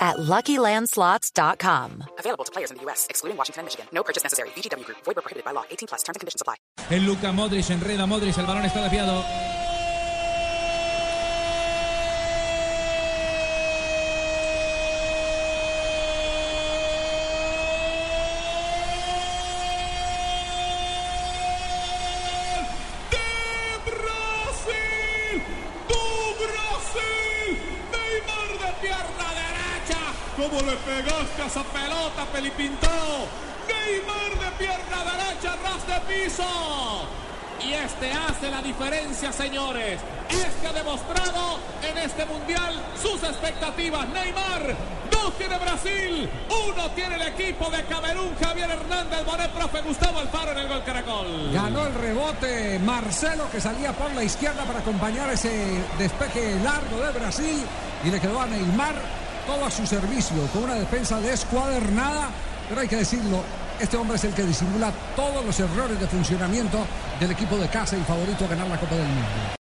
at LuckyLandSlots.com. Available to players in the U.S., excluding Washington and Michigan. No purchase necessary. VGW Group. Void where prohibited by law. 18 plus. Terms and conditions apply. El Luka Modric enreda Modric, el balón está desviado. de Brasil, tu Brasil, ¿cómo le pegaste a esa pelota, Pelipintó? Neymar de pierna derecha, ras de piso. Y este hace la diferencia, señores. Este ha demostrado en este mundial sus expectativas. Neymar, dos tiene Brasil, uno tiene el equipo de Camerún, Javier Hernández, Bonet, profe Gustavo Alfaro en el gol Caracol. Ganó el rebote Marcelo que salía por la izquierda para acompañar ese despeje largo de Brasil y le quedó a Neymar todo a su servicio con una defensa descuadernada, pero hay que decirlo, este hombre es el que disimula todos los errores de funcionamiento del equipo de casa y favorito a ganar la Copa del Mundo.